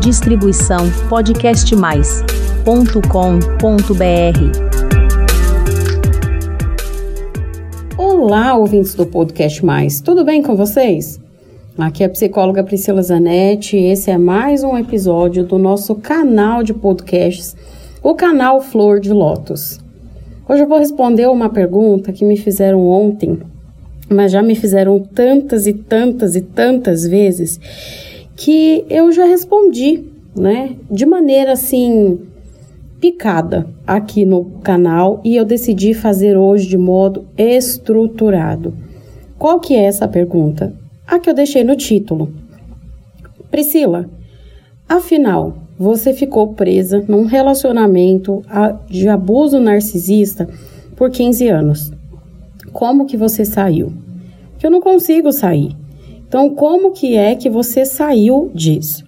Distribuição podcastmais.com.br. Olá, ouvintes do Podcast Mais, tudo bem com vocês? Aqui é a psicóloga Priscila Zanetti e esse é mais um episódio do nosso canal de podcasts, o canal Flor de Lótus. Hoje eu vou responder uma pergunta que me fizeram ontem, mas já me fizeram tantas e tantas e tantas vezes que eu já respondi, né? De maneira assim picada aqui no canal e eu decidi fazer hoje de modo estruturado. Qual que é essa pergunta? A que eu deixei no título. Priscila, afinal, você ficou presa num relacionamento de abuso narcisista por 15 anos. Como que você saiu? Que eu não consigo sair. Então, como que é que você saiu disso?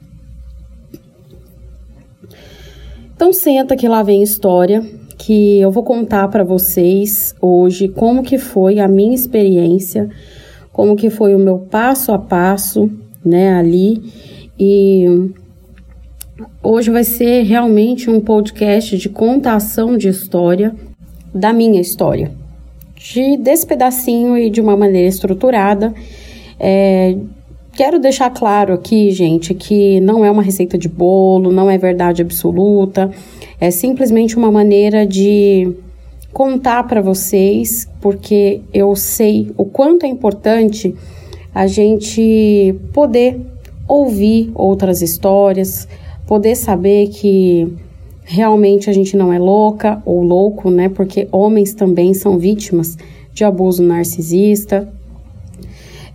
Então, senta que lá vem história que eu vou contar para vocês hoje como que foi a minha experiência, como que foi o meu passo a passo, né, ali e Hoje vai ser realmente um podcast de contação de história, da minha história, de, desse pedacinho e de uma maneira estruturada. É, quero deixar claro aqui, gente, que não é uma receita de bolo, não é verdade absoluta, é simplesmente uma maneira de contar para vocês, porque eu sei o quanto é importante a gente poder ouvir outras histórias, poder saber que realmente a gente não é louca ou louco, né? Porque homens também são vítimas de abuso narcisista.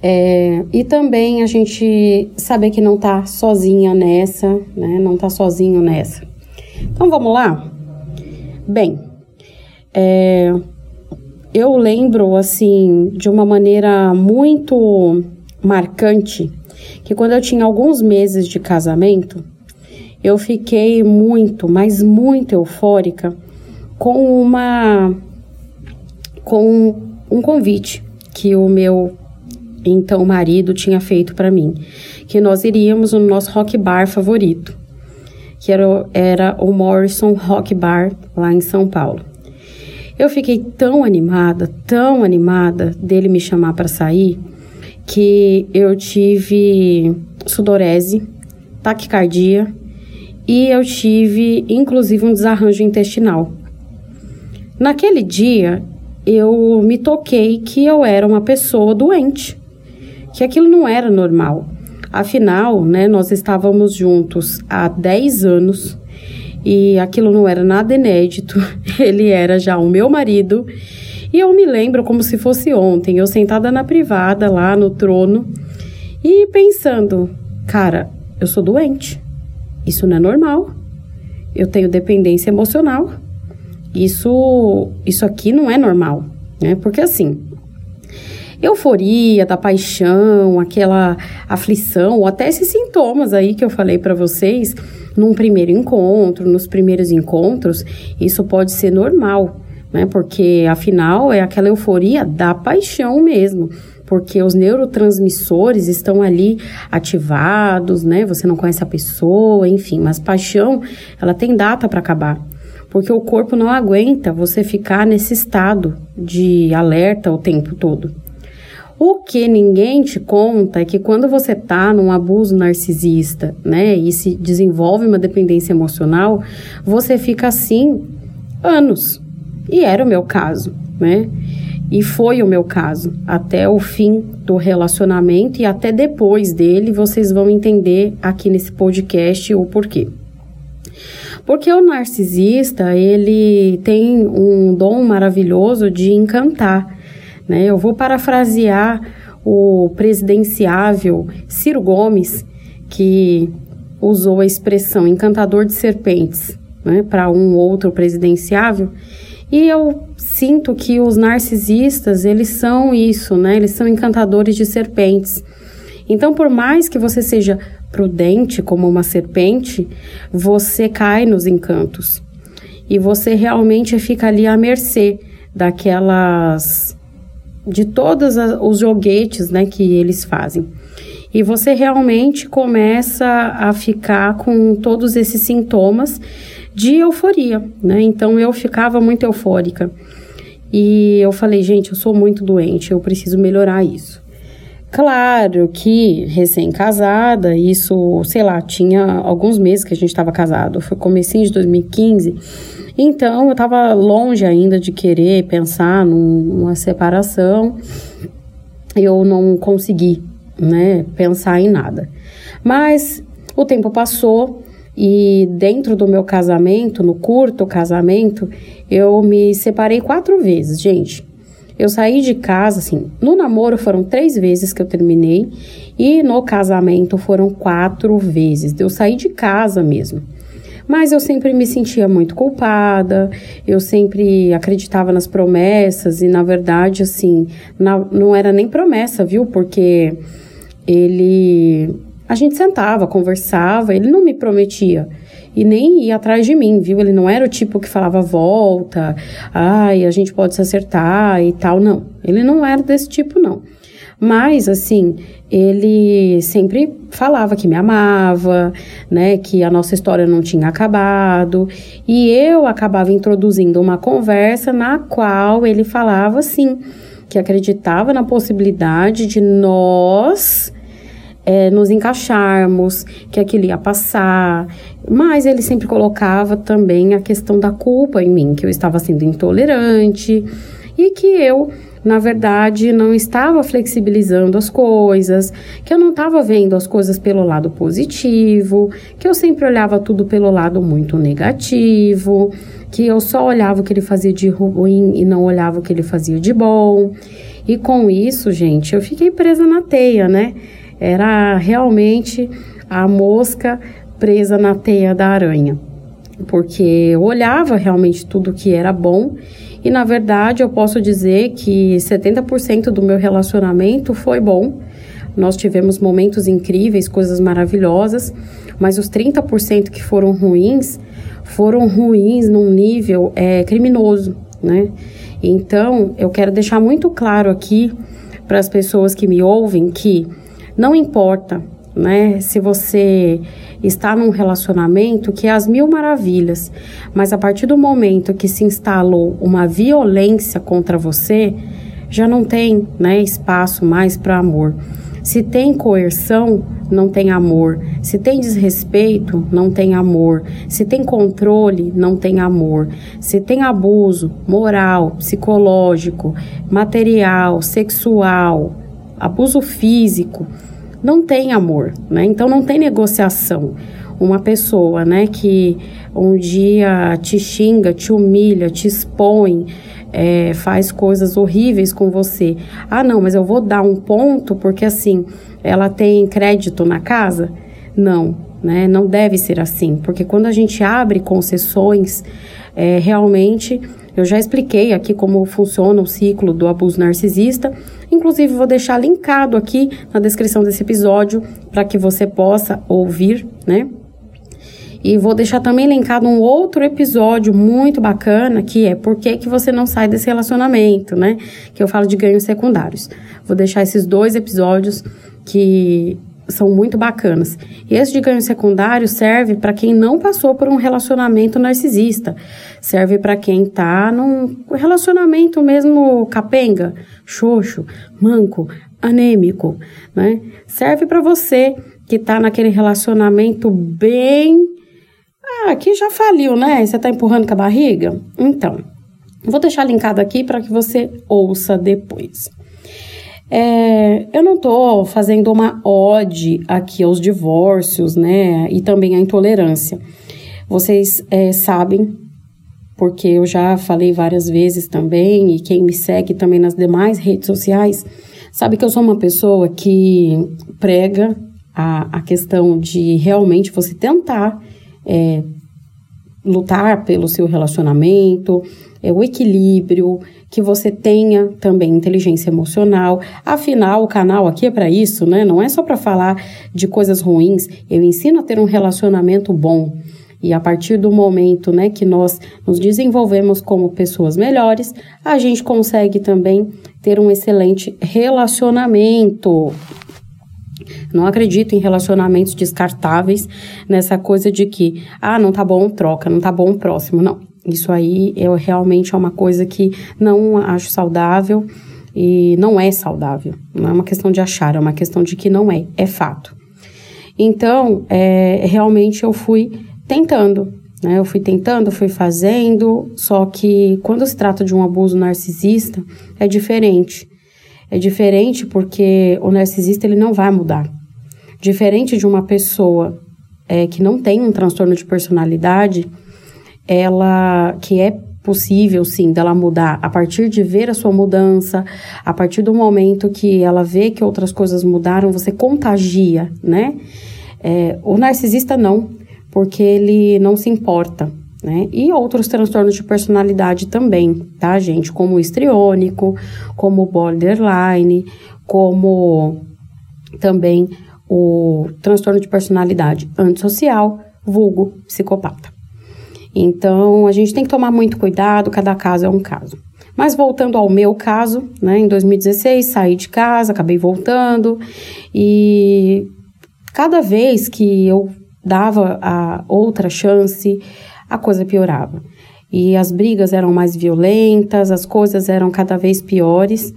É, e também a gente saber que não tá sozinha nessa, né? Não tá sozinho nessa. Então vamos lá? Bem, é, eu lembro assim de uma maneira muito marcante que quando eu tinha alguns meses de casamento, eu fiquei muito, mas muito eufórica com uma com um convite que o meu então marido tinha feito para mim, que nós iríamos no nosso rock bar favorito, que era, era o Morrison Rock Bar lá em São Paulo. Eu fiquei tão animada, tão animada dele me chamar para sair, que eu tive sudorese, taquicardia e eu tive inclusive um desarranjo intestinal. Naquele dia, eu me toquei que eu era uma pessoa doente, que aquilo não era normal. Afinal, né, nós estávamos juntos há 10 anos e aquilo não era nada inédito. Ele era já o meu marido e eu me lembro como se fosse ontem, eu sentada na privada lá no trono e pensando, cara, eu sou doente. Isso não é normal. Eu tenho dependência emocional. Isso, isso aqui não é normal, né? Porque assim, euforia da paixão, aquela aflição, ou até esses sintomas aí que eu falei para vocês num primeiro encontro, nos primeiros encontros, isso pode ser normal, né? Porque afinal é aquela euforia da paixão mesmo porque os neurotransmissores estão ali ativados, né? Você não conhece a pessoa, enfim, mas paixão, ela tem data para acabar. Porque o corpo não aguenta você ficar nesse estado de alerta o tempo todo. O que ninguém te conta é que quando você tá num abuso narcisista, né, e se desenvolve uma dependência emocional, você fica assim anos. E era o meu caso, né? E foi o meu caso. Até o fim do relacionamento e até depois dele, vocês vão entender aqui nesse podcast o porquê. Porque o narcisista, ele tem um dom maravilhoso de encantar. Né? Eu vou parafrasear o presidenciável Ciro Gomes, que usou a expressão encantador de serpentes né, para um outro presidenciável. E eu sinto que os narcisistas, eles são isso, né? Eles são encantadores de serpentes. Então, por mais que você seja prudente como uma serpente, você cai nos encantos. E você realmente fica ali à mercê daquelas de todos os joguetes, né, que eles fazem. e você realmente começa a ficar com todos esses sintomas de euforia, né? Então eu ficava muito eufórica. E eu falei, gente, eu sou muito doente, eu preciso melhorar isso. Claro que recém-casada, isso, sei lá, tinha alguns meses que a gente estava casado, foi comecinho de 2015. Então eu estava longe ainda de querer pensar numa separação. Eu não consegui, né, pensar em nada. Mas o tempo passou e dentro do meu casamento, no curto casamento, eu me separei quatro vezes, gente. Eu saí de casa, assim, no namoro foram três vezes que eu terminei e no casamento foram quatro vezes. Eu saí de casa mesmo. Mas eu sempre me sentia muito culpada, eu sempre acreditava nas promessas e, na verdade, assim, na, não era nem promessa, viu? Porque ele a gente sentava, conversava, ele não me prometia e nem ia atrás de mim, viu? Ele não era o tipo que falava volta, ai, a gente pode se acertar e tal, não. Ele não era desse tipo, não. Mas, assim, ele sempre falava que me amava, né, que a nossa história não tinha acabado, e eu acabava introduzindo uma conversa na qual ele falava assim, que acreditava na possibilidade de nós é, nos encaixarmos, que aquilo ia passar. Mas ele sempre colocava também a questão da culpa em mim, que eu estava sendo intolerante e que eu na verdade, não estava flexibilizando as coisas, que eu não estava vendo as coisas pelo lado positivo, que eu sempre olhava tudo pelo lado muito negativo, que eu só olhava o que ele fazia de ruim e não olhava o que ele fazia de bom. E com isso, gente, eu fiquei presa na teia, né? Era realmente a mosca presa na teia da aranha, porque eu olhava realmente tudo que era bom e na verdade eu posso dizer que 70% do meu relacionamento foi bom. Nós tivemos momentos incríveis, coisas maravilhosas, mas os 30% que foram ruins foram ruins num nível é, criminoso, né? Então eu quero deixar muito claro aqui para as pessoas que me ouvem que não importa, né, se você está num relacionamento que é as mil maravilhas, mas a partir do momento que se instalou uma violência contra você, já não tem, né, espaço mais para amor. Se tem coerção, não tem amor. Se tem desrespeito, não tem amor. Se tem controle, não tem amor. Se tem abuso moral, psicológico, material, sexual, abuso físico, não tem amor, né? Então não tem negociação. Uma pessoa, né, que um dia te xinga, te humilha, te expõe, é, faz coisas horríveis com você. Ah, não, mas eu vou dar um ponto porque assim ela tem crédito na casa? Não, né? Não deve ser assim, porque quando a gente abre concessões, é, realmente eu já expliquei aqui como funciona o ciclo do abuso narcisista. Inclusive, vou deixar linkado aqui na descrição desse episódio para que você possa ouvir, né? E vou deixar também linkado um outro episódio muito bacana, que é por que, que você não sai desse relacionamento, né? Que eu falo de ganhos secundários. Vou deixar esses dois episódios que são muito bacanas. E esse de ganho secundário serve para quem não passou por um relacionamento narcisista. Serve para quem está num relacionamento mesmo capenga, xoxo, manco, anêmico, né? Serve para você que está naquele relacionamento bem ah, que já faliu, né? Você está empurrando com a barriga? Então, vou deixar linkado aqui para que você ouça depois. É, eu não estou fazendo uma ode aqui aos divórcios, né? E também à intolerância. Vocês é, sabem, porque eu já falei várias vezes também, e quem me segue também nas demais redes sociais, sabe que eu sou uma pessoa que prega a, a questão de realmente você tentar é, lutar pelo seu relacionamento, é, o equilíbrio, que você tenha também inteligência emocional. Afinal, o canal aqui é para isso, né? Não é só para falar de coisas ruins. Eu ensino a ter um relacionamento bom. E a partir do momento, né, que nós nos desenvolvemos como pessoas melhores, a gente consegue também ter um excelente relacionamento. Não acredito em relacionamentos descartáveis, nessa coisa de que, ah, não tá bom, troca, não tá bom, próximo. Não. Isso aí eu realmente é uma coisa que não acho saudável e não é saudável. Não é uma questão de achar, é uma questão de que não é, é fato. Então, é, realmente eu fui tentando, né? Eu fui tentando, fui fazendo, só que quando se trata de um abuso narcisista, é diferente. É diferente porque o narcisista ele não vai mudar. Diferente de uma pessoa é, que não tem um transtorno de personalidade, ela que é possível sim dela mudar a partir de ver a sua mudança, a partir do momento que ela vê que outras coisas mudaram, você contagia, né? É, o narcisista não, porque ele não se importa, né? E outros transtornos de personalidade também, tá, gente? Como o histriônico, como o borderline, como também o transtorno de personalidade antissocial, vulgo psicopata. Então, a gente tem que tomar muito cuidado, cada caso é um caso. Mas voltando ao meu caso, né, em 2016 saí de casa, acabei voltando e cada vez que eu dava a outra chance, a coisa piorava. E as brigas eram mais violentas, as coisas eram cada vez piores.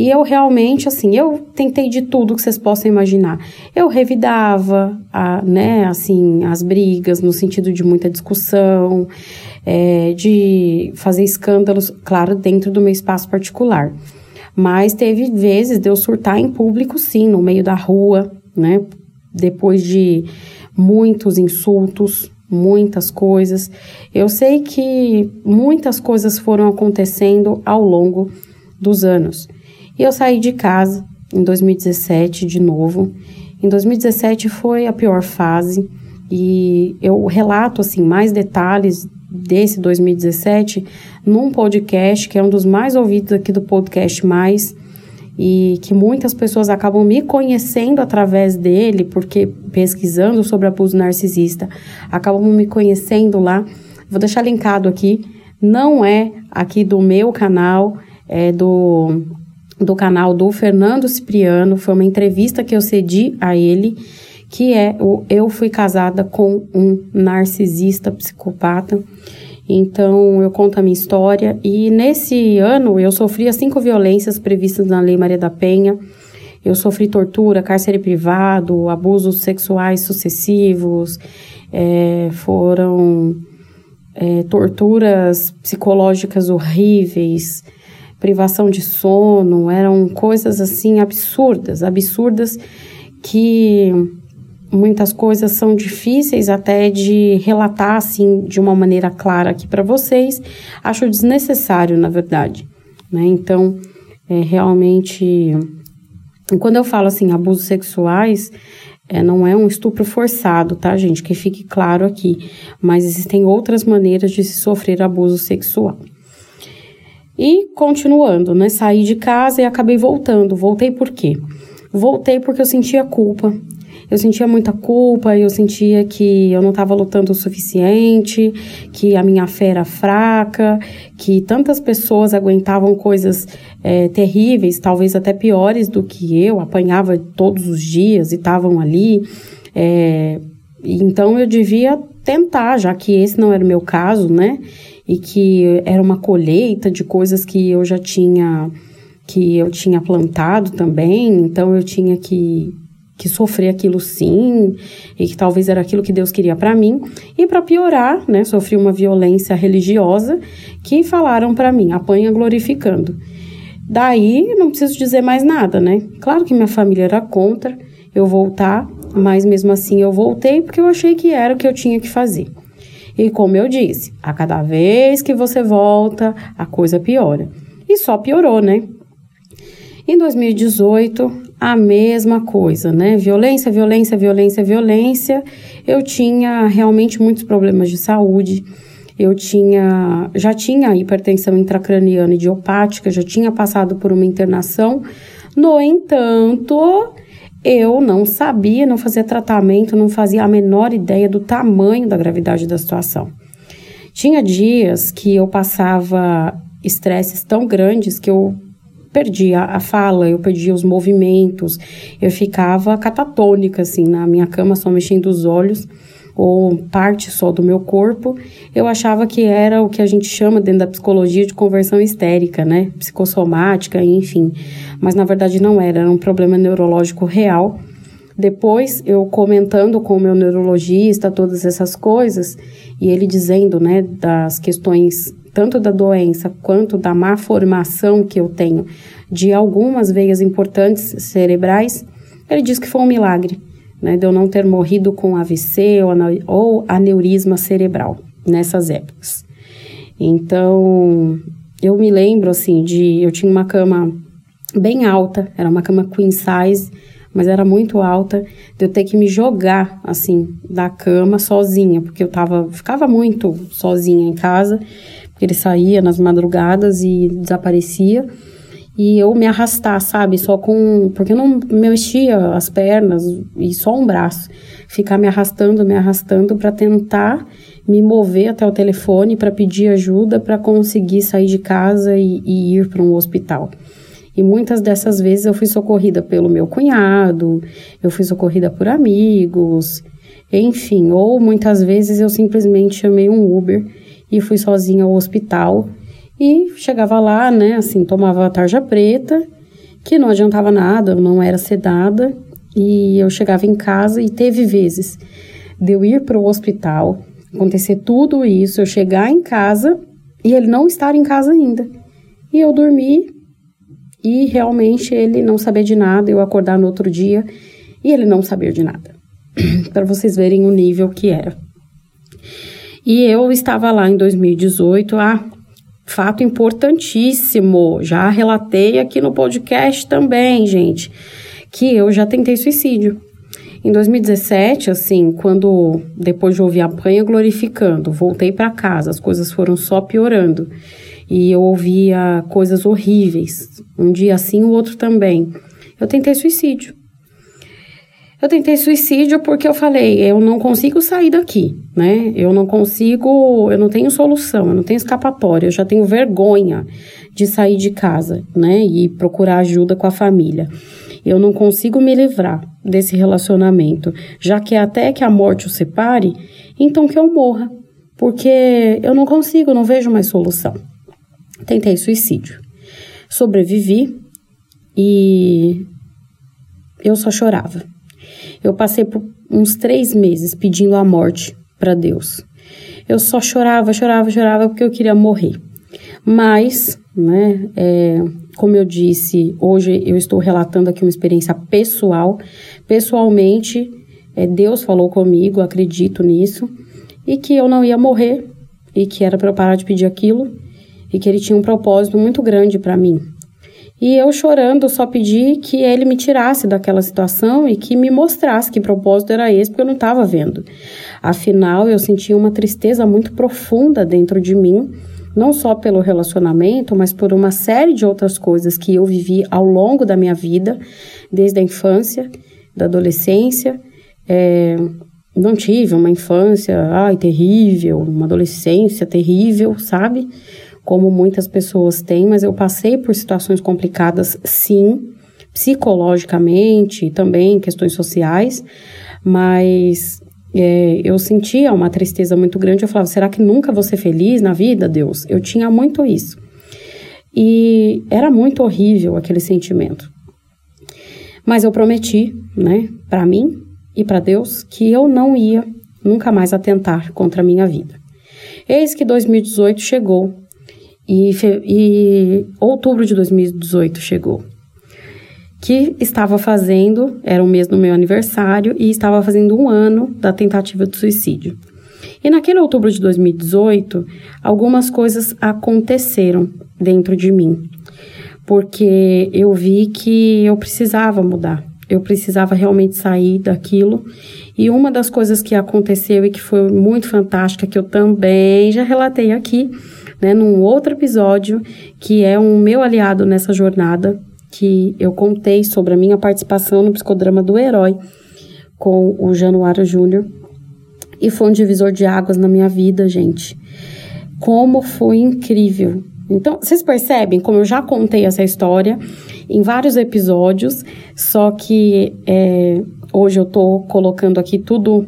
E eu realmente, assim, eu tentei de tudo que vocês possam imaginar. Eu revidava, a, né, assim, as brigas no sentido de muita discussão, é, de fazer escândalos, claro, dentro do meu espaço particular. Mas teve vezes de eu surtar em público, sim, no meio da rua, né, depois de muitos insultos, muitas coisas. Eu sei que muitas coisas foram acontecendo ao longo dos anos. E eu saí de casa em 2017 de novo. Em 2017 foi a pior fase e eu relato assim mais detalhes desse 2017 num podcast que é um dos mais ouvidos aqui do podcast mais e que muitas pessoas acabam me conhecendo através dele, porque pesquisando sobre abuso narcisista, acabam me conhecendo lá. Vou deixar linkado aqui. Não é aqui do meu canal, é do, do canal do Fernando Cipriano. Foi uma entrevista que eu cedi a ele, que é o Eu Fui Casada com um Narcisista Psicopata. Então, eu conto a minha história e nesse ano eu sofri as cinco violências previstas na Lei Maria da Penha. Eu sofri tortura, cárcere privado, abusos sexuais sucessivos, é, foram é, torturas psicológicas horríveis, privação de sono, eram coisas assim absurdas, absurdas que muitas coisas são difíceis até de relatar assim de uma maneira clara aqui para vocês. Acho desnecessário, na verdade. Né? Então, é, realmente, quando eu falo assim, abusos sexuais, é, não é um estupro forçado, tá, gente? Que fique claro aqui. Mas existem outras maneiras de se sofrer abuso sexual. E continuando, né? Saí de casa e acabei voltando. Voltei por quê? Voltei porque eu sentia culpa eu sentia muita culpa, eu sentia que eu não estava lutando o suficiente, que a minha fé era fraca, que tantas pessoas aguentavam coisas é, terríveis, talvez até piores do que eu, apanhava todos os dias e estavam ali. É, então eu devia tentar, já que esse não era o meu caso, né? E que era uma colheita de coisas que eu já tinha que eu tinha plantado também, então eu tinha que que sofri aquilo sim, e que talvez era aquilo que Deus queria para mim. E para piorar, né, sofri uma violência religiosa que falaram para mim, apanha glorificando. Daí, não preciso dizer mais nada, né? Claro que minha família era contra eu voltar, mas mesmo assim eu voltei porque eu achei que era o que eu tinha que fazer. E como eu disse, a cada vez que você volta, a coisa piora. E só piorou, né? Em 2018, a mesma coisa, né? Violência, violência, violência, violência. Eu tinha realmente muitos problemas de saúde. Eu tinha, já tinha hipertensão intracraniana idiopática, já tinha passado por uma internação. No entanto, eu não sabia, não fazia tratamento, não fazia a menor ideia do tamanho da gravidade da situação. Tinha dias que eu passava estresses tão grandes que eu perdia a fala, eu perdia os movimentos, eu ficava catatônica, assim, na minha cama, só mexendo os olhos ou parte só do meu corpo, eu achava que era o que a gente chama dentro da psicologia de conversão histérica, né? Psicossomática, enfim. Mas na verdade não era, era um problema neurológico real. Depois, eu comentando com o meu neurologista todas essas coisas, e ele dizendo, né, das questões tanto da doença quanto da má formação que eu tenho de algumas veias importantes cerebrais, ele diz que foi um milagre né, de eu não ter morrido com AVC ou, aneurisma cerebral nessas épocas. Então, eu me lembro assim de eu tinha uma cama bem alta, era uma cama queen size, mas era muito alta, de eu ter que me jogar assim da cama sozinha, porque eu tava ficava muito sozinha em casa, porque ele saía nas madrugadas e desaparecia e eu me arrastar, sabe? Só com. Porque eu não mexia as pernas e só um braço. Ficar me arrastando, me arrastando para tentar me mover até o telefone para pedir ajuda para conseguir sair de casa e, e ir para um hospital. E muitas dessas vezes eu fui socorrida pelo meu cunhado, eu fui socorrida por amigos, enfim, ou muitas vezes eu simplesmente chamei um Uber e fui sozinha ao hospital e chegava lá, né, assim, tomava a tarja preta, que não adiantava nada, não era sedada. E eu chegava em casa e teve vezes de eu ir para o hospital, acontecer tudo isso, eu chegar em casa e ele não estar em casa ainda. E eu dormir e realmente ele não saber de nada, eu acordar no outro dia e ele não saber de nada. para vocês verem o nível que era. E eu estava lá em 2018, ah, Fato importantíssimo, já relatei aqui no podcast também, gente, que eu já tentei suicídio. Em 2017, assim, quando depois de ouvir a panha glorificando, voltei para casa, as coisas foram só piorando. E eu ouvia coisas horríveis, um dia assim, o outro também. Eu tentei suicídio. Eu tentei suicídio porque eu falei, eu não consigo sair daqui, né? Eu não consigo, eu não tenho solução, eu não tenho escapatória, eu já tenho vergonha de sair de casa, né? E procurar ajuda com a família. Eu não consigo me livrar desse relacionamento, já que até que a morte o separe, então que eu morra, porque eu não consigo, não vejo mais solução. Tentei suicídio. Sobrevivi e eu só chorava. Eu passei por uns três meses pedindo a morte para Deus. Eu só chorava, chorava, chorava porque eu queria morrer. Mas, né, é, como eu disse, hoje eu estou relatando aqui uma experiência pessoal. Pessoalmente, é, Deus falou comigo, acredito nisso, e que eu não ia morrer, e que era para eu parar de pedir aquilo, e que Ele tinha um propósito muito grande para mim. E eu chorando só pedi que ele me tirasse daquela situação e que me mostrasse que propósito era esse, porque eu não estava vendo. Afinal, eu sentia uma tristeza muito profunda dentro de mim, não só pelo relacionamento, mas por uma série de outras coisas que eu vivi ao longo da minha vida, desde a infância, da adolescência. É, não tive uma infância, ai, terrível, uma adolescência terrível, sabe? Como muitas pessoas têm, mas eu passei por situações complicadas, sim, psicologicamente e também questões sociais, mas é, eu sentia uma tristeza muito grande. Eu falava, será que nunca vou ser feliz na vida, Deus? Eu tinha muito isso. E era muito horrível aquele sentimento. Mas eu prometi, né, para mim e para Deus, que eu não ia nunca mais atentar contra a minha vida. Eis que 2018 chegou e, e outubro de 2018 chegou. Que estava fazendo, era o mês do meu aniversário, e estava fazendo um ano da tentativa de suicídio. E naquele outubro de 2018, algumas coisas aconteceram dentro de mim, porque eu vi que eu precisava mudar, eu precisava realmente sair daquilo. E uma das coisas que aconteceu e que foi muito fantástica, que eu também já relatei aqui, né, num outro episódio, que é um meu aliado nessa jornada, que eu contei sobre a minha participação no psicodrama do herói com o Januário Júnior. E foi um divisor de águas na minha vida, gente. Como foi incrível Então, vocês percebem como eu já contei essa história em vários episódios, só que é, hoje eu tô colocando aqui tudo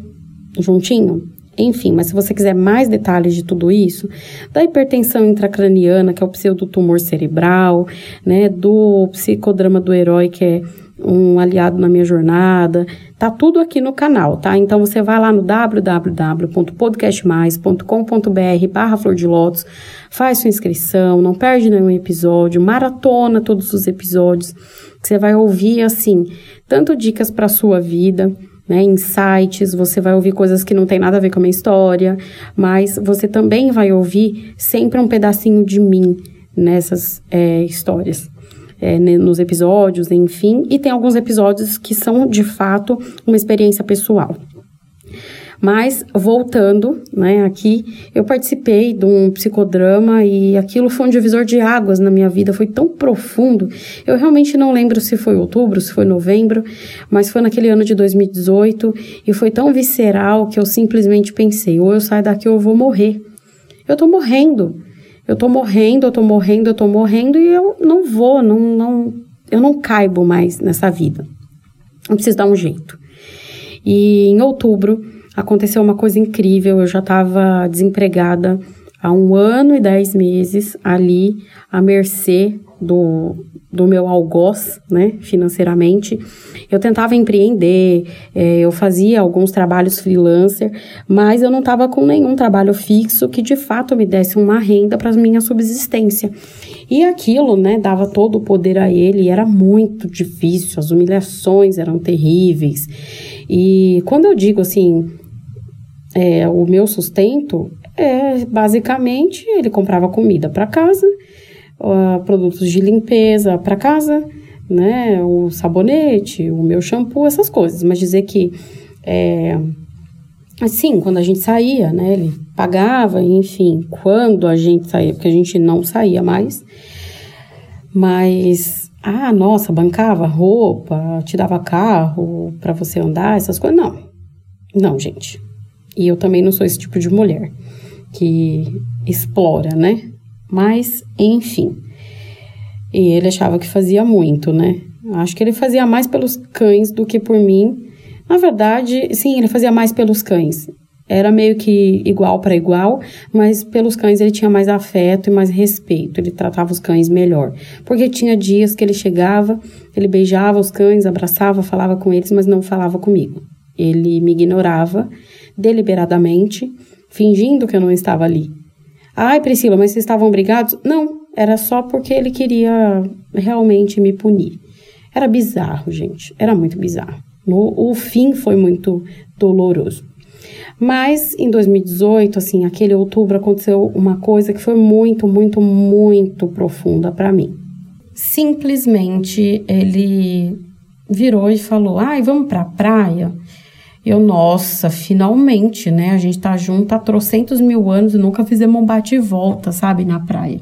juntinho. Enfim, mas se você quiser mais detalhes de tudo isso, da hipertensão intracraniana, que é o pseudotumor cerebral, né, do psicodrama do herói, que é um aliado na minha jornada, tá tudo aqui no canal, tá? Então você vai lá no www.podcastmais.com.br barra Flor de Lótus, faz sua inscrição, não perde nenhum episódio, maratona todos os episódios, que você vai ouvir, assim, tanto dicas para sua vida, né, insights, você vai ouvir coisas que não tem nada a ver com a minha história, mas você também vai ouvir sempre um pedacinho de mim nessas é, histórias. É, nos episódios, enfim, e tem alguns episódios que são de fato uma experiência pessoal. Mas, voltando, né, aqui, eu participei de um psicodrama e aquilo foi um divisor de águas na minha vida, foi tão profundo. Eu realmente não lembro se foi outubro, se foi novembro, mas foi naquele ano de 2018 e foi tão visceral que eu simplesmente pensei: ou eu saio daqui ou eu vou morrer. Eu tô morrendo. Eu tô morrendo, eu tô morrendo, eu tô morrendo e eu não vou, não, não, eu não caibo mais nessa vida. Eu preciso dar um jeito. E em outubro, aconteceu uma coisa incrível. Eu já estava desempregada há um ano e dez meses ali, à mercê do, do meu algoz, né, financeiramente. Eu tentava empreender, é, eu fazia alguns trabalhos freelancer, mas eu não estava com nenhum trabalho fixo que de fato me desse uma renda para minha subsistência. E aquilo, né, dava todo o poder a ele, era muito difícil, as humilhações eram terríveis. E quando eu digo assim, é, o meu sustento é basicamente ele comprava comida para casa, uh, produtos de limpeza para casa, né, o sabonete, o meu shampoo, essas coisas. Mas dizer que é, assim, quando a gente saía, né, ele pagava, enfim, quando a gente saía, porque a gente não saía mais, mas ah, nossa, bancava roupa, te dava carro para você andar, essas coisas. Não. Não, gente. E eu também não sou esse tipo de mulher que explora, né? Mas, enfim. E ele achava que fazia muito, né? Acho que ele fazia mais pelos cães do que por mim. Na verdade, sim, ele fazia mais pelos cães. Era meio que igual para igual, mas pelos cães ele tinha mais afeto e mais respeito. Ele tratava os cães melhor. Porque tinha dias que ele chegava, ele beijava os cães, abraçava, falava com eles, mas não falava comigo. Ele me ignorava deliberadamente, fingindo que eu não estava ali. Ai, Priscila, mas vocês estavam brigados? Não, era só porque ele queria realmente me punir. Era bizarro, gente. Era muito bizarro. O, o fim foi muito doloroso. Mas em 2018, assim, aquele outubro aconteceu uma coisa que foi muito, muito, muito profunda para mim. Simplesmente ele virou e falou: "Ai, vamos para a praia". Eu, nossa, finalmente, né? A gente tá junto há trocentos mil anos e nunca fizemos um bate e volta, sabe, na praia.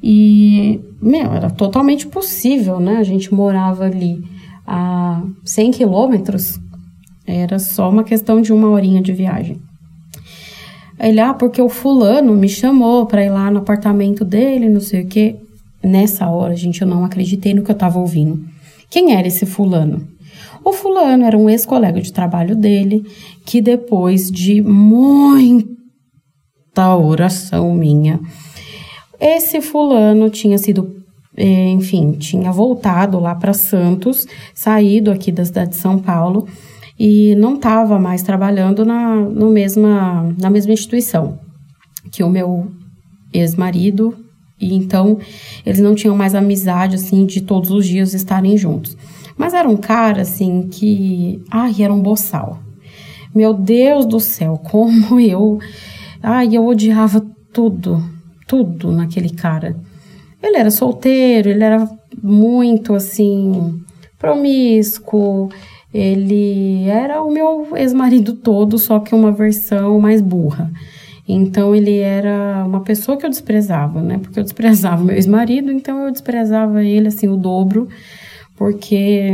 E, meu, era totalmente possível, né? A gente morava ali a 100 quilômetros, era só uma questão de uma horinha de viagem. Ele, ah, porque o fulano me chamou para ir lá no apartamento dele, não sei o quê. Nessa hora, gente, eu não acreditei no que eu tava ouvindo. Quem era esse fulano? O fulano era um ex-colega de trabalho dele, que depois de muita oração minha, esse fulano tinha sido, eh, enfim, tinha voltado lá para Santos, saído aqui da cidade de São Paulo e não estava mais trabalhando na, no mesma, na mesma instituição que o meu ex-marido e então eles não tinham mais amizade assim de todos os dias estarem juntos. Mas era um cara assim que, ai, era um boçal. Meu Deus do céu, como eu, ai, eu odiava tudo, tudo naquele cara. Ele era solteiro, ele era muito assim promíscuo. Ele era o meu ex-marido todo, só que uma versão mais burra. Então ele era uma pessoa que eu desprezava, né? Porque eu desprezava meu ex-marido, então eu desprezava ele assim o dobro porque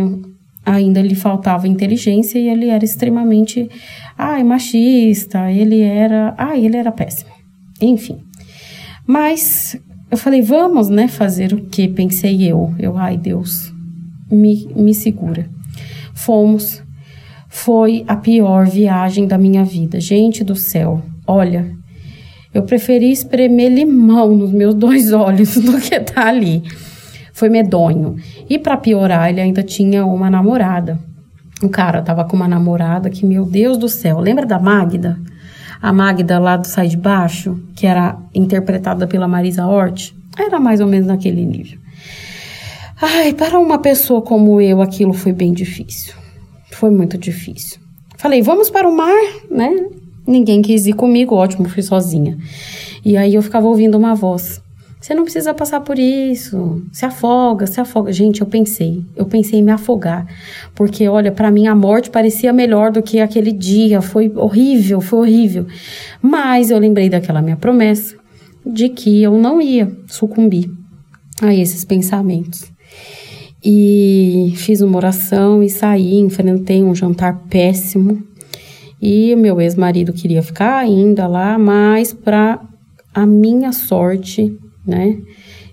ainda lhe faltava inteligência e ele era extremamente, ai, machista, ele era, ai, ele era péssimo. Enfim. Mas eu falei, vamos, né, fazer o que? Pensei eu. Eu, ai, Deus, me, me segura. Fomos. Foi a pior viagem da minha vida. Gente do céu, olha, eu preferi espremer limão nos meus dois olhos do que estar tá ali. Foi medonho. E para piorar, ele ainda tinha uma namorada. O cara tava com uma namorada que, meu Deus do céu, lembra da Magda? A Magda lá do Sai de Baixo, que era interpretada pela Marisa Hort, era mais ou menos naquele nível. Ai, para uma pessoa como eu, aquilo foi bem difícil. Foi muito difícil. Falei, vamos para o mar, né? Ninguém quis ir comigo, ótimo, fui sozinha. E aí eu ficava ouvindo uma voz. Você não precisa passar por isso. Se afoga, se afoga. Gente, eu pensei, eu pensei em me afogar, porque olha, para mim a morte parecia melhor do que aquele dia. Foi horrível, foi horrível. Mas eu lembrei daquela minha promessa de que eu não ia sucumbir a esses pensamentos. E fiz uma oração e saí, enfrentei um jantar péssimo. E meu ex-marido queria ficar ainda lá, mas para a minha sorte, né?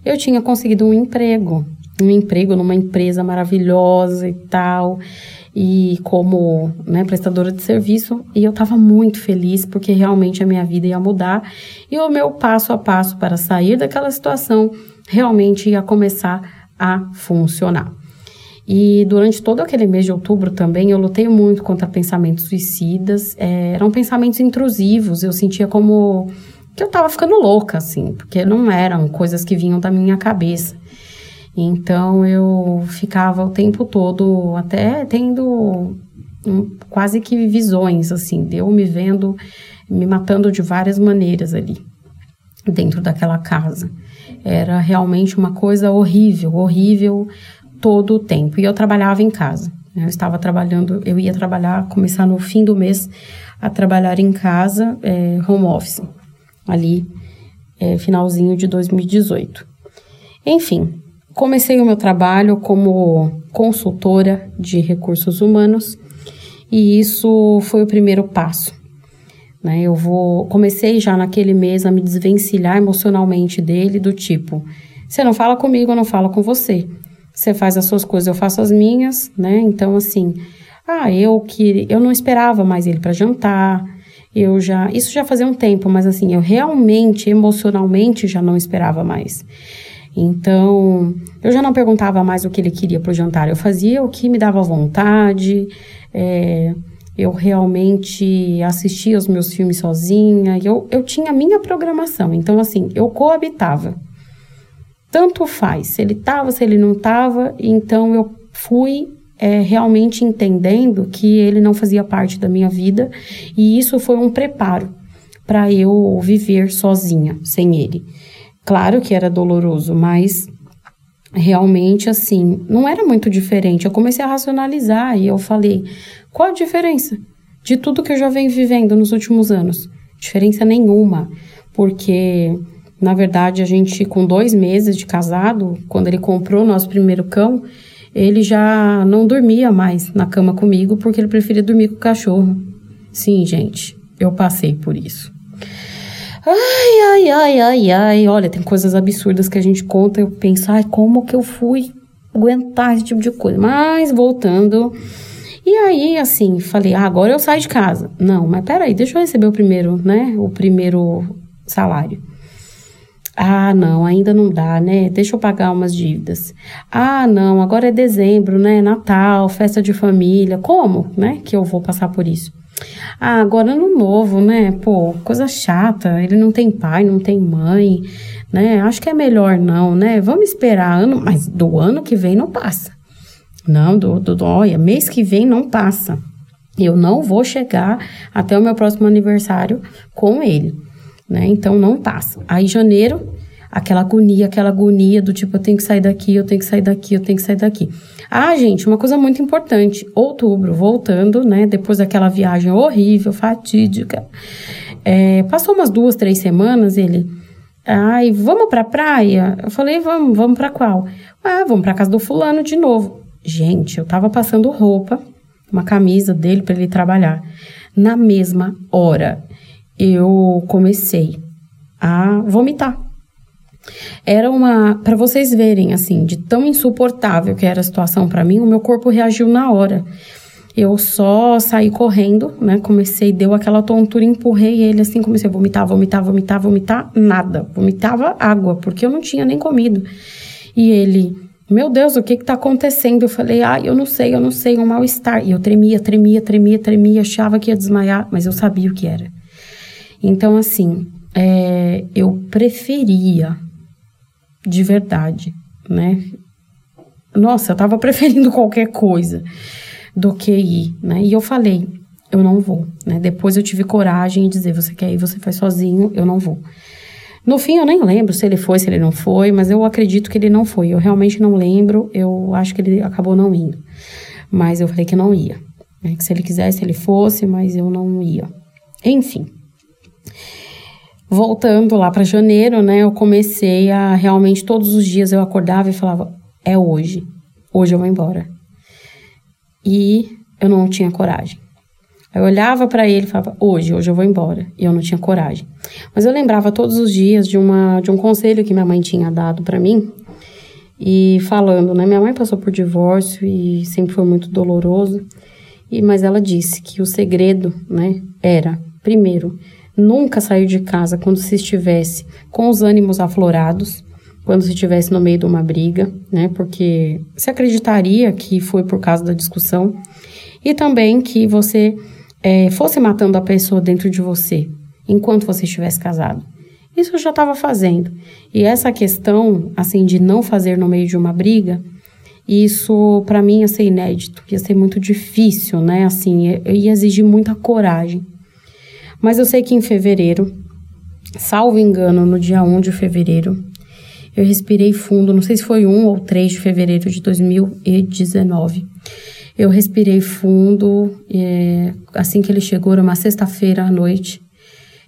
Eu tinha conseguido um emprego, um emprego numa empresa maravilhosa e tal, e como né, prestadora de serviço, e eu estava muito feliz porque realmente a minha vida ia mudar e o meu passo a passo para sair daquela situação realmente ia começar a funcionar. E durante todo aquele mês de outubro também eu lutei muito contra pensamentos suicidas, é, eram pensamentos intrusivos, eu sentia como que eu tava ficando louca, assim, porque não eram coisas que vinham da minha cabeça. Então eu ficava o tempo todo até tendo um, quase que visões, assim, de eu me vendo me matando de várias maneiras ali, dentro daquela casa. Era realmente uma coisa horrível, horrível todo o tempo. E eu trabalhava em casa. Né? Eu estava trabalhando, eu ia trabalhar, começar no fim do mês a trabalhar em casa, é, home office ali é, finalzinho de 2018. Enfim, comecei o meu trabalho como consultora de recursos humanos e isso foi o primeiro passo. Né? Eu vou comecei já naquele mês a me desvencilhar emocionalmente dele do tipo, você não fala comigo, eu não falo com você. Você faz as suas coisas, eu faço as minhas, né? Então assim, ah, eu que eu não esperava mais ele para jantar eu já. Isso já fazia um tempo, mas assim, eu realmente, emocionalmente, já não esperava mais. Então, eu já não perguntava mais o que ele queria para o jantar, eu fazia o que me dava vontade, é, eu realmente assistia os meus filmes sozinha, eu, eu tinha a minha programação, então assim, eu coabitava. Tanto faz, se ele estava, se ele não estava, então eu fui é, realmente entendendo que ele não fazia parte da minha vida e isso foi um preparo para eu viver sozinha, sem ele. Claro que era doloroso, mas realmente assim, não era muito diferente. Eu comecei a racionalizar e eu falei: qual a diferença de tudo que eu já venho vivendo nos últimos anos? Diferença nenhuma, porque na verdade a gente, com dois meses de casado, quando ele comprou nosso primeiro cão, ele já não dormia mais na cama comigo porque ele preferia dormir com o cachorro. Sim, gente, eu passei por isso. Ai, ai, ai, ai, ai. Olha, tem coisas absurdas que a gente conta eu penso, ai, como que eu fui aguentar esse tipo de coisa. Mas voltando. E aí, assim, falei, ah, agora eu saio de casa. Não, mas peraí, deixa eu receber o primeiro, né? O primeiro salário. Ah, não, ainda não dá, né? Deixa eu pagar umas dívidas. Ah, não, agora é dezembro, né? Natal, festa de família. Como, né? Que eu vou passar por isso. Ah, agora ano novo, né? Pô, coisa chata. Ele não tem pai, não tem mãe, né? Acho que é melhor não, né? Vamos esperar ano, mas do ano que vem não passa. Não, do, do, olha, mês que vem não passa. Eu não vou chegar até o meu próximo aniversário com ele né? Então não passa. Aí janeiro, aquela agonia, aquela agonia do tipo, eu tenho que sair daqui, eu tenho que sair daqui, eu tenho que sair daqui. Ah, gente, uma coisa muito importante, outubro, voltando, né? Depois daquela viagem horrível, fatídica. É, passou umas duas, três semanas, ele. Ai, vamos pra praia? Eu falei, vamos, vamos pra qual? Ah, vamos pra casa do fulano de novo. Gente, eu tava passando roupa, uma camisa dele para ele trabalhar. Na mesma hora, eu comecei a vomitar. Era uma, para vocês verem assim, de tão insuportável que era a situação para mim, o meu corpo reagiu na hora. Eu só saí correndo, né? Comecei, deu aquela tontura, empurrei ele assim, comecei a vomitar, vomitar, vomitar, vomitar, nada. Vomitava água, porque eu não tinha nem comido. E ele, meu Deus, o que que tá acontecendo? Eu falei, ah, eu não sei, eu não sei, um mal-estar. E eu tremia, tremia, tremia, tremia, achava que ia desmaiar, mas eu sabia o que era. Então, assim, é, eu preferia, de verdade, né? Nossa, eu tava preferindo qualquer coisa do que ir, né? E eu falei, eu não vou, né? Depois eu tive coragem de dizer, você quer ir, você faz sozinho, eu não vou. No fim, eu nem lembro se ele foi, se ele não foi, mas eu acredito que ele não foi. Eu realmente não lembro, eu acho que ele acabou não indo. Mas eu falei que não ia. Né? Que se ele quisesse, ele fosse, mas eu não ia. Enfim. Voltando lá para janeiro, né? Eu comecei a realmente todos os dias eu acordava e falava: é hoje. Hoje eu vou embora e eu não tinha coragem. Eu olhava para ele e falava: "Hoje, hoje eu vou embora". E eu não tinha coragem. Mas eu lembrava todos os dias de uma de um conselho que minha mãe tinha dado para mim. E falando, né, minha mãe passou por divórcio e sempre foi muito doloroso. E mas ela disse que o segredo, né, era primeiro, nunca sair de casa quando se estivesse com os ânimos aflorados quando se estivesse no meio de uma briga, né? Porque se acreditaria que foi por causa da discussão e também que você é, fosse matando a pessoa dentro de você enquanto você estivesse casado. Isso eu já estava fazendo. E essa questão, assim, de não fazer no meio de uma briga, isso para mim ia ser inédito, ia ser muito difícil, né? Assim, ia exigir muita coragem. Mas eu sei que em fevereiro, salvo engano, no dia 1 de fevereiro, eu respirei fundo, não sei se foi 1 ou 3 de fevereiro de 2019. Eu respirei fundo, é, assim que ele chegou, era uma sexta-feira à noite.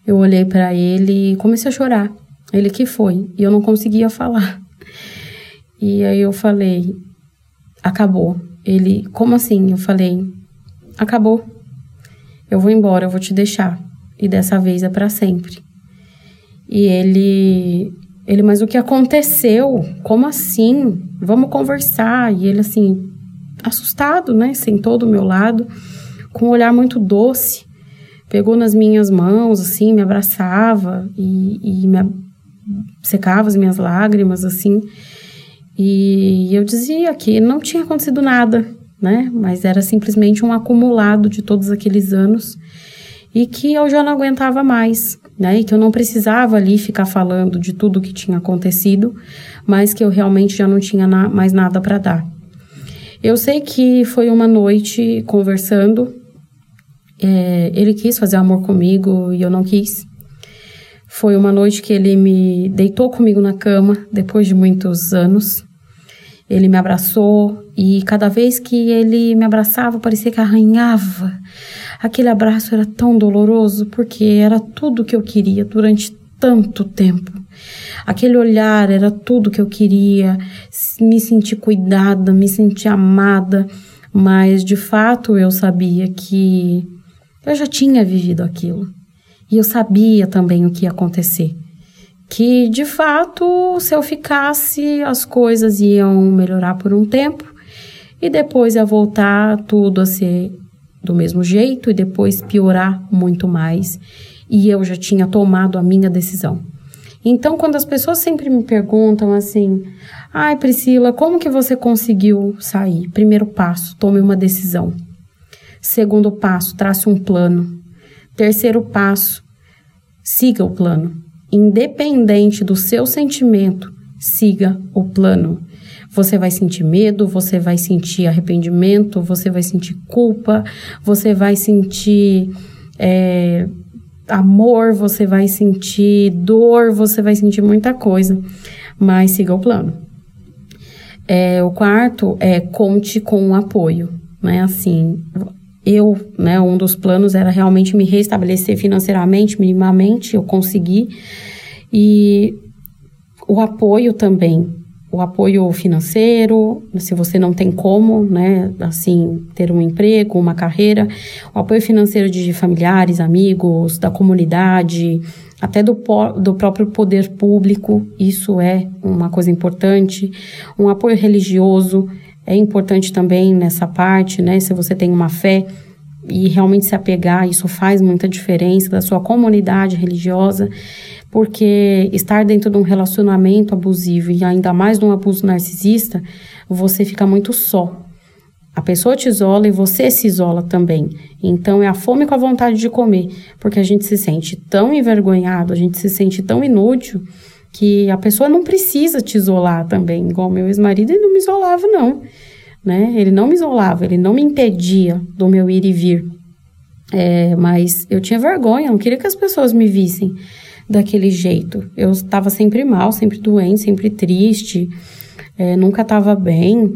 Eu olhei para ele e comecei a chorar. Ele que foi, e eu não conseguia falar. E aí eu falei: acabou. Ele, como assim? Eu falei: acabou. Eu vou embora, eu vou te deixar. E dessa vez é para sempre. E ele ele, mas o que aconteceu? Como assim? Vamos conversar. E ele, assim, assustado, né? Sentou do meu lado, com um olhar muito doce. Pegou nas minhas mãos, assim, me abraçava e, e me secava as minhas lágrimas, assim. E eu dizia que não tinha acontecido nada, né? Mas era simplesmente um acumulado de todos aqueles anos e que eu já não aguentava mais né? E que eu não precisava ali ficar falando de tudo que tinha acontecido, mas que eu realmente já não tinha na, mais nada para dar. Eu sei que foi uma noite conversando, é, ele quis fazer amor comigo e eu não quis. Foi uma noite que ele me deitou comigo na cama depois de muitos anos. Ele me abraçou e cada vez que ele me abraçava parecia que arranhava Aquele abraço era tão doloroso porque era tudo que eu queria durante tanto tempo. Aquele olhar era tudo que eu queria, me sentir cuidada, me sentir amada, mas de fato eu sabia que eu já tinha vivido aquilo. E eu sabia também o que ia acontecer. Que de fato, se eu ficasse, as coisas iam melhorar por um tempo e depois ia voltar tudo a ser do mesmo jeito e depois piorar muito mais. E eu já tinha tomado a minha decisão. Então, quando as pessoas sempre me perguntam assim: "Ai, Priscila, como que você conseguiu sair?" Primeiro passo, tome uma decisão. Segundo passo, trace um plano. Terceiro passo, siga o plano. Independente do seu sentimento, siga o plano. Você vai sentir medo, você vai sentir arrependimento, você vai sentir culpa, você vai sentir é, amor, você vai sentir dor, você vai sentir muita coisa, mas siga o plano. É, o quarto é conte com um apoio, né? Assim, eu, né, um dos planos era realmente me restabelecer financeiramente, minimamente, eu consegui. E o apoio também, o apoio financeiro, se você não tem como, né, assim, ter um emprego, uma carreira, o apoio financeiro de familiares, amigos, da comunidade, até do, do próprio poder público, isso é uma coisa importante. Um apoio religioso é importante também nessa parte, né? Se você tem uma fé e realmente se apegar, isso faz muita diferença da sua comunidade religiosa, porque estar dentro de um relacionamento abusivo e ainda mais de um abuso narcisista, você fica muito só. A pessoa te isola e você se isola também. Então é a fome com a vontade de comer, porque a gente se sente tão envergonhado, a gente se sente tão inútil que a pessoa não precisa te isolar também, igual meu ex-marido, ele não me isolava não, né? Ele não me isolava, ele não me impedia do meu ir e vir. É, mas eu tinha vergonha, não queria que as pessoas me vissem daquele jeito. Eu estava sempre mal, sempre doente, sempre triste, é, nunca estava bem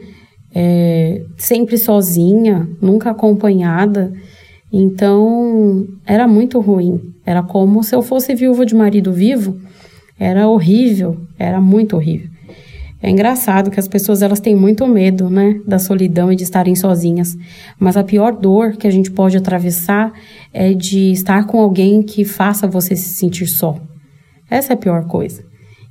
é, sempre sozinha, nunca acompanhada. Então, era muito ruim. Era como se eu fosse viúva de marido vivo. Era horrível, era muito horrível. É engraçado que as pessoas elas têm muito medo, né, da solidão e de estarem sozinhas. Mas a pior dor que a gente pode atravessar é de estar com alguém que faça você se sentir só. Essa é a pior coisa.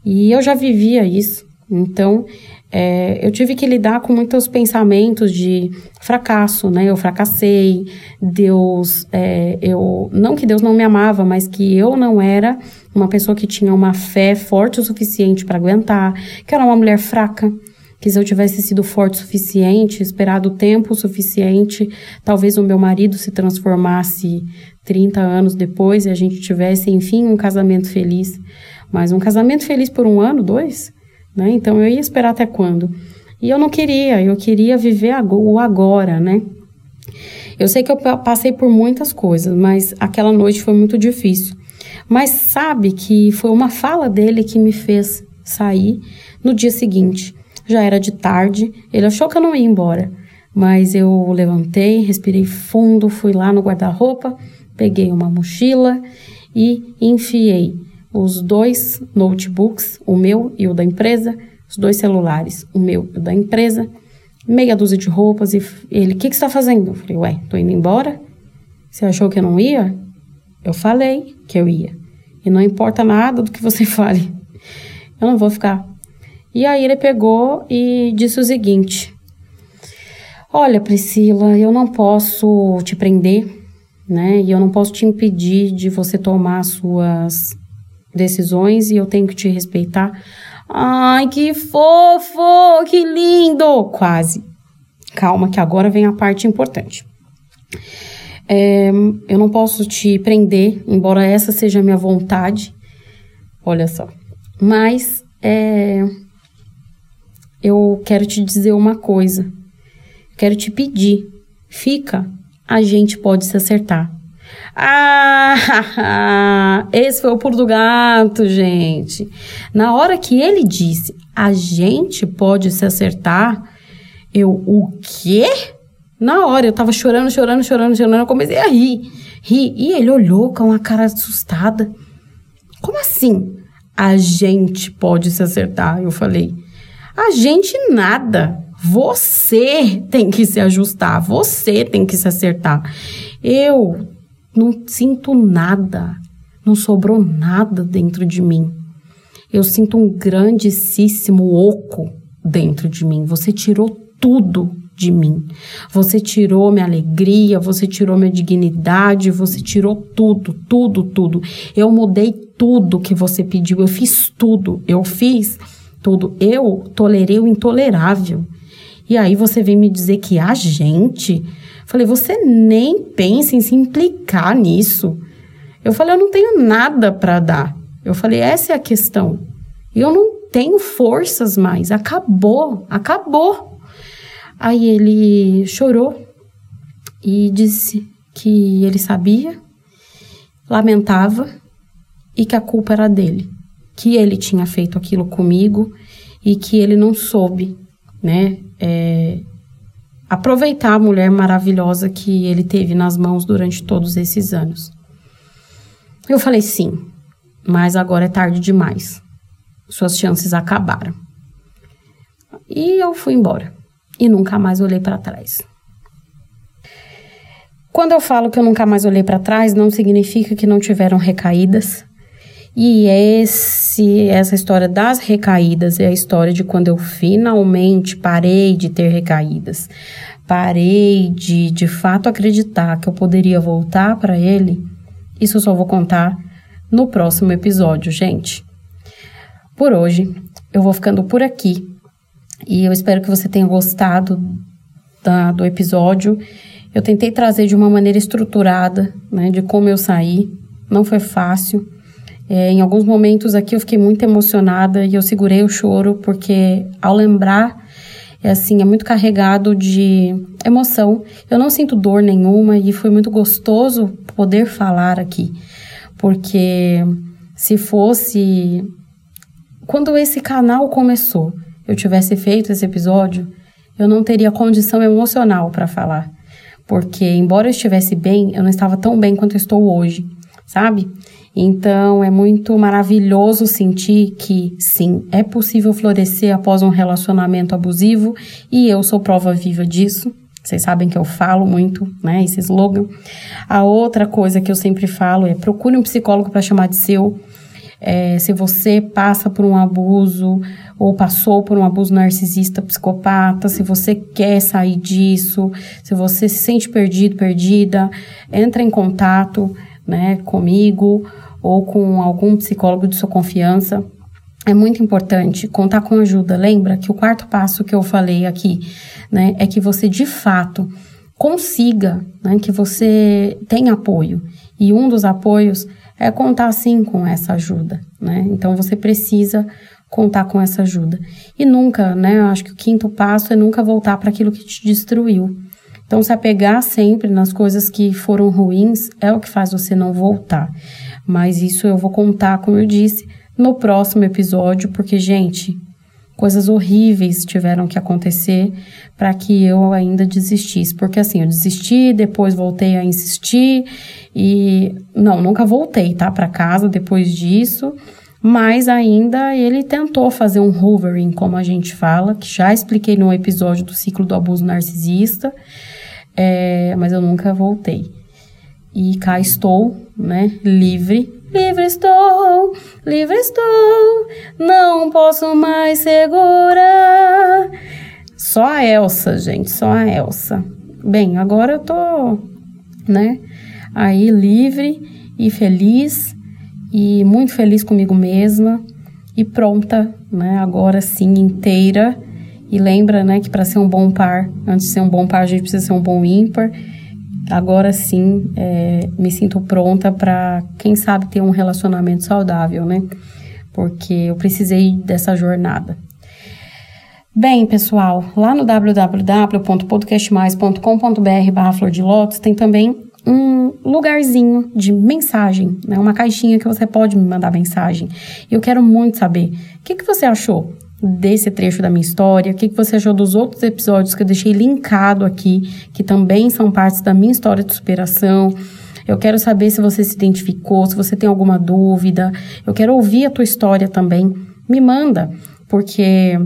E eu já vivia isso. Então, é, eu tive que lidar com muitos pensamentos de fracasso, né? Eu fracassei, Deus, é, eu não que Deus não me amava, mas que eu não era uma pessoa que tinha uma fé forte o suficiente para aguentar, que era uma mulher fraca, que se eu tivesse sido forte o suficiente, esperado tempo suficiente, talvez o meu marido se transformasse 30 anos depois e a gente tivesse, enfim, um casamento feliz. Mas um casamento feliz por um ano, dois? Né? Então eu ia esperar até quando? E eu não queria, eu queria viver o agora, né? Eu sei que eu passei por muitas coisas, mas aquela noite foi muito difícil. Mas sabe que foi uma fala dele que me fez sair no dia seguinte. Já era de tarde, ele achou que eu não ia embora, mas eu levantei, respirei fundo, fui lá no guarda-roupa, peguei uma mochila e enfiei os dois notebooks, o meu e o da empresa, os dois celulares, o meu e o da empresa, meia dúzia de roupas e ele, o que, que você está fazendo? Eu falei, ué, tô indo embora? Você achou que eu não ia? Eu falei que eu ia. E não importa nada do que você fale. Eu não vou ficar. E aí ele pegou e disse o seguinte: Olha, Priscila, eu não posso te prender, né? E eu não posso te impedir de você tomar suas decisões e eu tenho que te respeitar. Ai, que fofo, que lindo! Quase. Calma, que agora vem a parte importante. É, eu não posso te prender, embora essa seja a minha vontade. Olha só. Mas é, eu quero te dizer uma coisa. Quero te pedir. Fica, a gente pode se acertar. Ah, esse foi o pulo do gato, gente. Na hora que ele disse, a gente pode se acertar, eu, o quê? Na hora, eu tava chorando, chorando, chorando, chorando, eu comecei a rir, rir. E ele olhou com uma cara assustada. Como assim? A gente pode se acertar, eu falei. A gente nada. Você tem que se ajustar, você tem que se acertar. Eu não sinto nada, não sobrou nada dentro de mim. Eu sinto um grandíssimo oco dentro de mim. Você tirou tudo de mim. Você tirou minha alegria, você tirou minha dignidade, você tirou tudo, tudo, tudo. Eu mudei tudo que você pediu, eu fiz tudo, eu fiz tudo. Eu tolerei o intolerável. E aí você vem me dizer que a gente Falei, você nem pensa em se implicar nisso. Eu falei, eu não tenho nada para dar. Eu falei, essa é a questão. Eu não tenho forças mais. Acabou, acabou. Aí ele chorou e disse que ele sabia, lamentava e que a culpa era dele, que ele tinha feito aquilo comigo e que ele não soube, né, é, aproveitar a mulher maravilhosa que ele teve nas mãos durante todos esses anos. Eu falei sim, mas agora é tarde demais. Suas chances acabaram. E eu fui embora e nunca mais olhei para trás. Quando eu falo que eu nunca mais olhei para trás, não significa que não tiveram recaídas E esse, essa história das recaídas é a história de quando eu finalmente parei de ter recaídas. Parei de de fato acreditar que eu poderia voltar para ele. Isso eu só vou contar no próximo episódio, gente. Por hoje, eu vou ficando por aqui. E eu espero que você tenha gostado da, do episódio. Eu tentei trazer de uma maneira estruturada, né, de como eu saí. Não foi fácil. É, em alguns momentos aqui eu fiquei muito emocionada e eu segurei o choro porque ao lembrar é assim, é muito carregado de emoção. Eu não sinto dor nenhuma e foi muito gostoso poder falar aqui, porque se fosse quando esse canal começou, eu tivesse feito esse episódio, eu não teria condição emocional para falar, porque embora eu estivesse bem, eu não estava tão bem quanto estou hoje, sabe? Então é muito maravilhoso sentir que sim, é possível florescer após um relacionamento abusivo e eu sou prova viva disso. Vocês sabem que eu falo muito, né, esse slogan. A outra coisa que eu sempre falo é procure um psicólogo para chamar de seu. É, se você passa por um abuso ou passou por um abuso narcisista, psicopata, se você quer sair disso, se você se sente perdido, perdida, entra em contato, né, comigo ou com algum psicólogo de sua confiança. É muito importante contar com ajuda. Lembra que o quarto passo que eu falei aqui, né, é que você de fato consiga, né, que você tenha apoio. E um dos apoios é contar sim com essa ajuda, né? Então você precisa contar com essa ajuda. E nunca, né? Eu acho que o quinto passo é nunca voltar para aquilo que te destruiu. Então, se apegar sempre nas coisas que foram ruins é o que faz você não voltar. Mas isso eu vou contar, como eu disse, no próximo episódio, porque, gente, coisas horríveis tiveram que acontecer para que eu ainda desistisse. Porque assim, eu desisti, depois voltei a insistir e não, nunca voltei, tá, para casa depois disso. Mas ainda ele tentou fazer um hovering, como a gente fala, que já expliquei no episódio do ciclo do abuso narcisista, é, mas eu nunca voltei. E cá estou, né, livre. Livre estou, livre estou, não posso mais segurar. Só a Elsa, gente, só a Elsa. Bem, agora eu tô, né, aí livre e feliz e muito feliz comigo mesma e pronta, né, agora sim inteira. E lembra, né, que para ser um bom par, antes de ser um bom par, a gente precisa ser um bom ímpar agora sim é, me sinto pronta para, quem sabe, ter um relacionamento saudável, né? Porque eu precisei dessa jornada. Bem, pessoal, lá no www.podcastmais.com.br barra Flor de Lótus tem também um lugarzinho de mensagem, né? Uma caixinha que você pode me mandar mensagem. Eu quero muito saber o que, que você achou desse trecho da minha história, o que, você achou dos outros episódios que eu deixei linkado aqui, que também são partes da minha história de superação. Eu quero saber se você se identificou, se você tem alguma dúvida. Eu quero ouvir a tua história também. Me manda, porque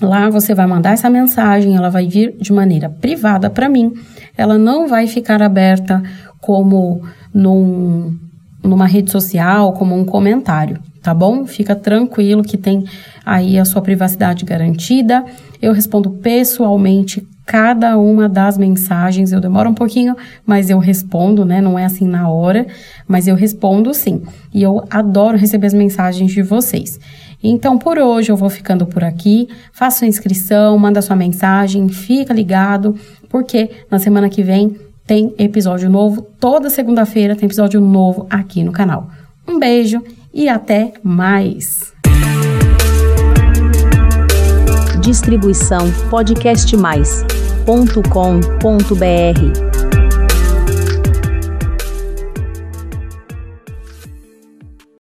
lá você vai mandar essa mensagem, ela vai vir de maneira privada para mim. Ela não vai ficar aberta como num, numa rede social, como um comentário tá bom? Fica tranquilo que tem aí a sua privacidade garantida. Eu respondo pessoalmente cada uma das mensagens. Eu demoro um pouquinho, mas eu respondo, né? Não é assim na hora, mas eu respondo sim. E eu adoro receber as mensagens de vocês. Então, por hoje eu vou ficando por aqui. Faça sua inscrição, manda sua mensagem, fica ligado, porque na semana que vem tem episódio novo. Toda segunda-feira tem episódio novo aqui no canal. Um beijo e até mais. Distribuição podcastmais.com.br